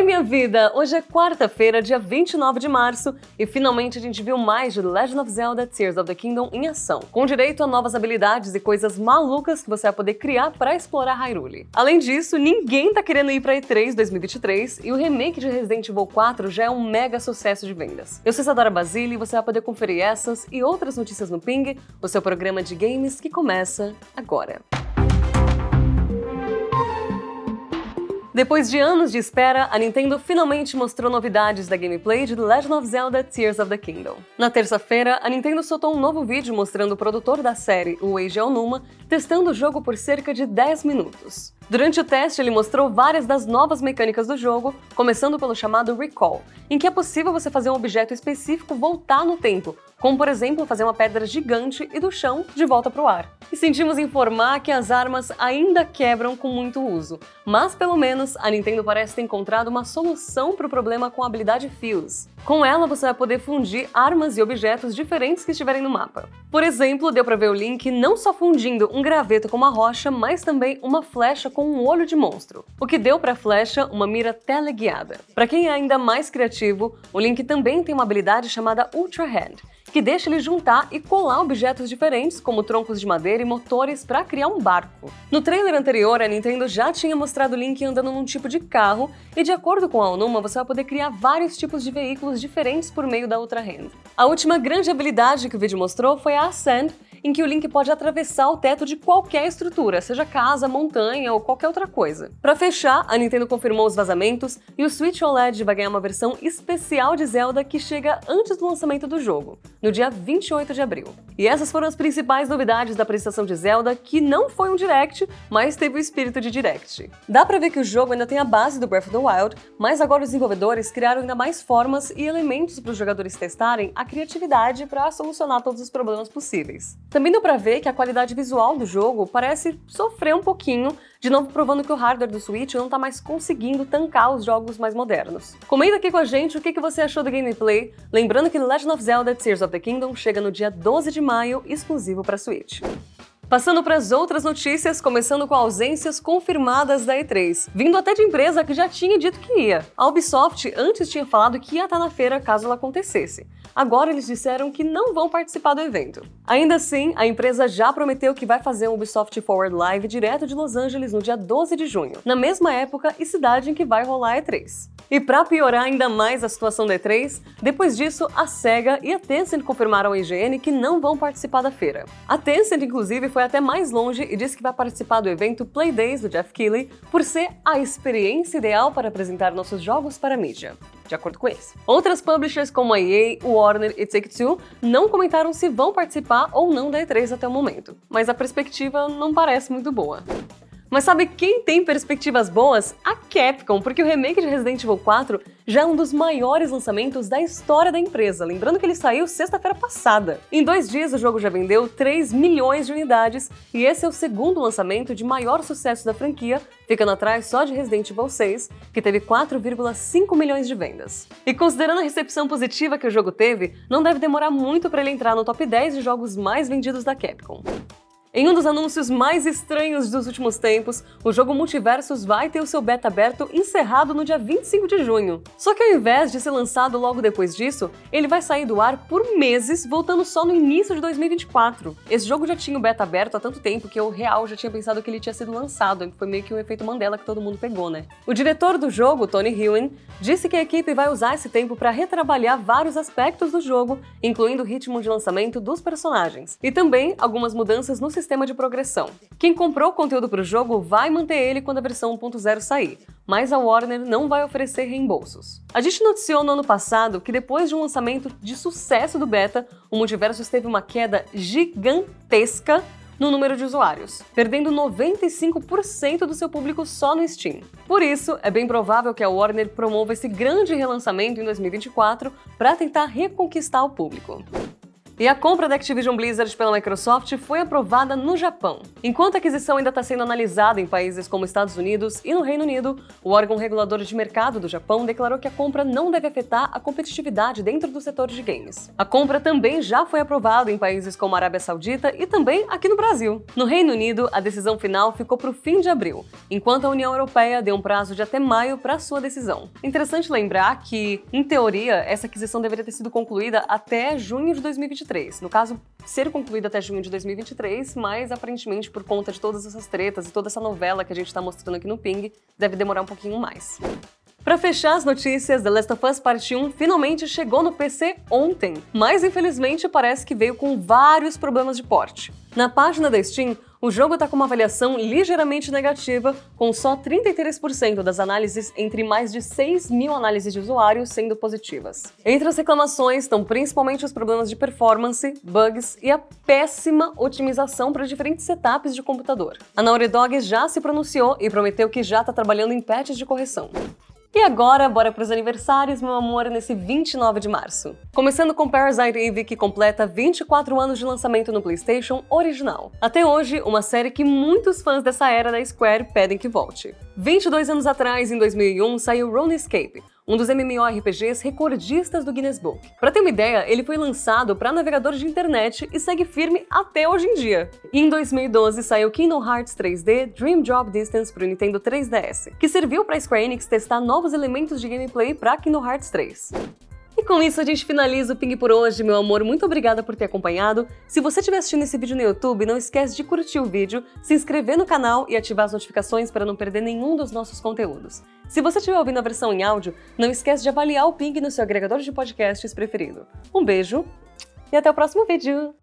Oi, minha vida! Hoje é quarta-feira, dia 29 de março, e finalmente a gente viu mais de Legend of Zelda Tears of the Kingdom em ação, com direito a novas habilidades e coisas malucas que você vai poder criar para explorar Hyrule. Além disso, ninguém tá querendo ir pra E3 2023 e o remake de Resident Evil 4 já é um mega sucesso de vendas. Eu sou Isadora Basile e você vai poder conferir essas e outras notícias no Ping, o seu programa de games que começa agora. Depois de anos de espera, a Nintendo finalmente mostrou novidades da gameplay de The Legend of Zelda Tears of the Kingdom. Na terça-feira, a Nintendo soltou um novo vídeo mostrando o produtor da série, o Eiji Aonuma, testando o jogo por cerca de 10 minutos. Durante o teste, ele mostrou várias das novas mecânicas do jogo, começando pelo chamado Recall, em que é possível você fazer um objeto específico voltar no tempo, como por exemplo fazer uma pedra gigante e do chão de volta para o ar. E sentimos informar que as armas ainda quebram com muito uso, mas pelo menos a Nintendo parece ter encontrado uma solução para o problema com a habilidade Fuse. Com ela você vai poder fundir armas e objetos diferentes que estiverem no mapa. Por exemplo, deu para ver o Link não só fundindo um graveto com uma rocha, mas também uma flecha com um olho de monstro, o que deu para a flecha uma mira teleguiada. Para quem é ainda mais criativo, o Link também tem uma habilidade chamada Ultra Hand, que deixa ele juntar e colar objetos diferentes, como troncos de madeira e motores, para criar um barco. No trailer anterior, a Nintendo já tinha mostrado o Link andando num tipo de carro, e de acordo com a Onuma, você vai poder criar vários tipos de veículos diferentes por meio da Ultra Hand. A última grande habilidade que o vídeo mostrou foi a Ascend, em que o Link pode atravessar o teto de qualquer estrutura, seja casa, montanha ou qualquer outra coisa. Para fechar, a Nintendo confirmou os vazamentos e o Switch OLED vai ganhar uma versão especial de Zelda que chega antes do lançamento do jogo, no dia 28 de abril. E essas foram as principais novidades da apresentação de Zelda, que não foi um direct, mas teve o espírito de direct. Dá pra ver que o jogo ainda tem a base do Breath of the Wild, mas agora os desenvolvedores criaram ainda mais formas e elementos para os jogadores testarem a criatividade para solucionar todos os problemas possíveis. Também deu pra ver que a qualidade visual do jogo parece sofrer um pouquinho, de novo provando que o hardware do Switch não tá mais conseguindo tancar os jogos mais modernos. Comenta aqui com a gente o que você achou do gameplay, lembrando que Legend of Zelda Tears of the Kingdom chega no dia 12 de maio, exclusivo para Switch. Passando para as outras notícias, começando com ausências confirmadas da E3, vindo até de empresa que já tinha dito que ia. A Ubisoft antes tinha falado que ia estar na feira caso ela acontecesse. Agora eles disseram que não vão participar do evento. Ainda assim, a empresa já prometeu que vai fazer um Ubisoft Forward Live direto de Los Angeles no dia 12 de junho, na mesma época e cidade em que vai rolar a E3. E para piorar ainda mais a situação da E3, depois disso, a SEGA e a Tencent confirmaram ao IGN que não vão participar da feira. A Tencent, inclusive, foi até mais longe e disse que vai participar do evento Play Days do Jeff Keighley por ser a experiência ideal para apresentar nossos jogos para a mídia de acordo com eles. Outras publishers como a EA, Warner e Take-Two não comentaram se vão participar ou não da E3 até o momento, mas a perspectiva não parece muito boa. Mas sabe quem tem perspectivas boas? A Capcom, porque o remake de Resident Evil 4 já é um dos maiores lançamentos da história da empresa, lembrando que ele saiu sexta-feira passada. Em dois dias o jogo já vendeu 3 milhões de unidades e esse é o segundo lançamento de maior sucesso da franquia, ficando atrás só de Resident Evil 6, que teve 4,5 milhões de vendas. E considerando a recepção positiva que o jogo teve, não deve demorar muito para ele entrar no top 10 de jogos mais vendidos da Capcom. Em um dos anúncios mais estranhos dos últimos tempos, o jogo Multiversus vai ter o seu beta aberto encerrado no dia 25 de junho. Só que ao invés de ser lançado logo depois disso, ele vai sair do ar por meses, voltando só no início de 2024. Esse jogo já tinha o beta aberto há tanto tempo que eu real já tinha pensado que ele tinha sido lançado, foi meio que um efeito Mandela que todo mundo pegou, né? O diretor do jogo, Tony Ewan, disse que a equipe vai usar esse tempo para retrabalhar vários aspectos do jogo, incluindo o ritmo de lançamento dos personagens, e também algumas mudanças no sistema de progressão. Quem comprou o conteúdo para o jogo vai manter ele quando a versão 1.0 sair, mas a Warner não vai oferecer reembolsos. A gente noticiou no ano passado que depois de um lançamento de sucesso do beta, o Multiversus teve uma queda gigantesca no número de usuários, perdendo 95% do seu público só no Steam. Por isso, é bem provável que a Warner promova esse grande relançamento em 2024 para tentar reconquistar o público. E a compra da Activision Blizzard pela Microsoft foi aprovada no Japão. Enquanto a aquisição ainda está sendo analisada em países como Estados Unidos e no Reino Unido, o órgão regulador de mercado do Japão declarou que a compra não deve afetar a competitividade dentro do setor de games. A compra também já foi aprovada em países como a Arábia Saudita e também aqui no Brasil. No Reino Unido, a decisão final ficou para o fim de abril, enquanto a União Europeia deu um prazo de até maio para sua decisão. Interessante lembrar que, em teoria, essa aquisição deveria ter sido concluída até junho de 2023. 2023. No caso, ser concluído até junho de 2023, mas aparentemente por conta de todas essas tretas e toda essa novela que a gente está mostrando aqui no Ping, deve demorar um pouquinho mais. Para fechar as notícias, The Last of Us Part 1 finalmente chegou no PC ontem, mas infelizmente parece que veio com vários problemas de porte. Na página da Steam, o jogo está com uma avaliação ligeiramente negativa, com só 33% das análises entre mais de 6 mil análises de usuários sendo positivas. Entre as reclamações estão principalmente os problemas de performance, bugs e a péssima otimização para diferentes setups de computador. A Naughty Dog já se pronunciou e prometeu que já está trabalhando em patches de correção. E agora, bora para os aniversários, meu amor, nesse 29 de março. Começando com Parasite Eve, que completa 24 anos de lançamento no PlayStation original. Até hoje, uma série que muitos fãs dessa era da Square pedem que volte. 22 anos atrás, em 2001, saiu RuneScape, um dos MMORPGs recordistas do Guinness Book. Para ter uma ideia, ele foi lançado para navegadores de internet e segue firme até hoje em dia. E em 2012 saiu Kingdom Hearts 3D Dream Drop Distance para o Nintendo 3DS, que serviu para a Square Enix testar novos elementos de gameplay para Kingdom Hearts 3. E com isso a gente finaliza o Ping por hoje, meu amor. Muito obrigada por ter acompanhado. Se você estiver assistindo esse vídeo no YouTube, não esquece de curtir o vídeo, se inscrever no canal e ativar as notificações para não perder nenhum dos nossos conteúdos. Se você estiver ouvindo a versão em áudio, não esquece de avaliar o Ping no seu agregador de podcasts preferido. Um beijo e até o próximo vídeo!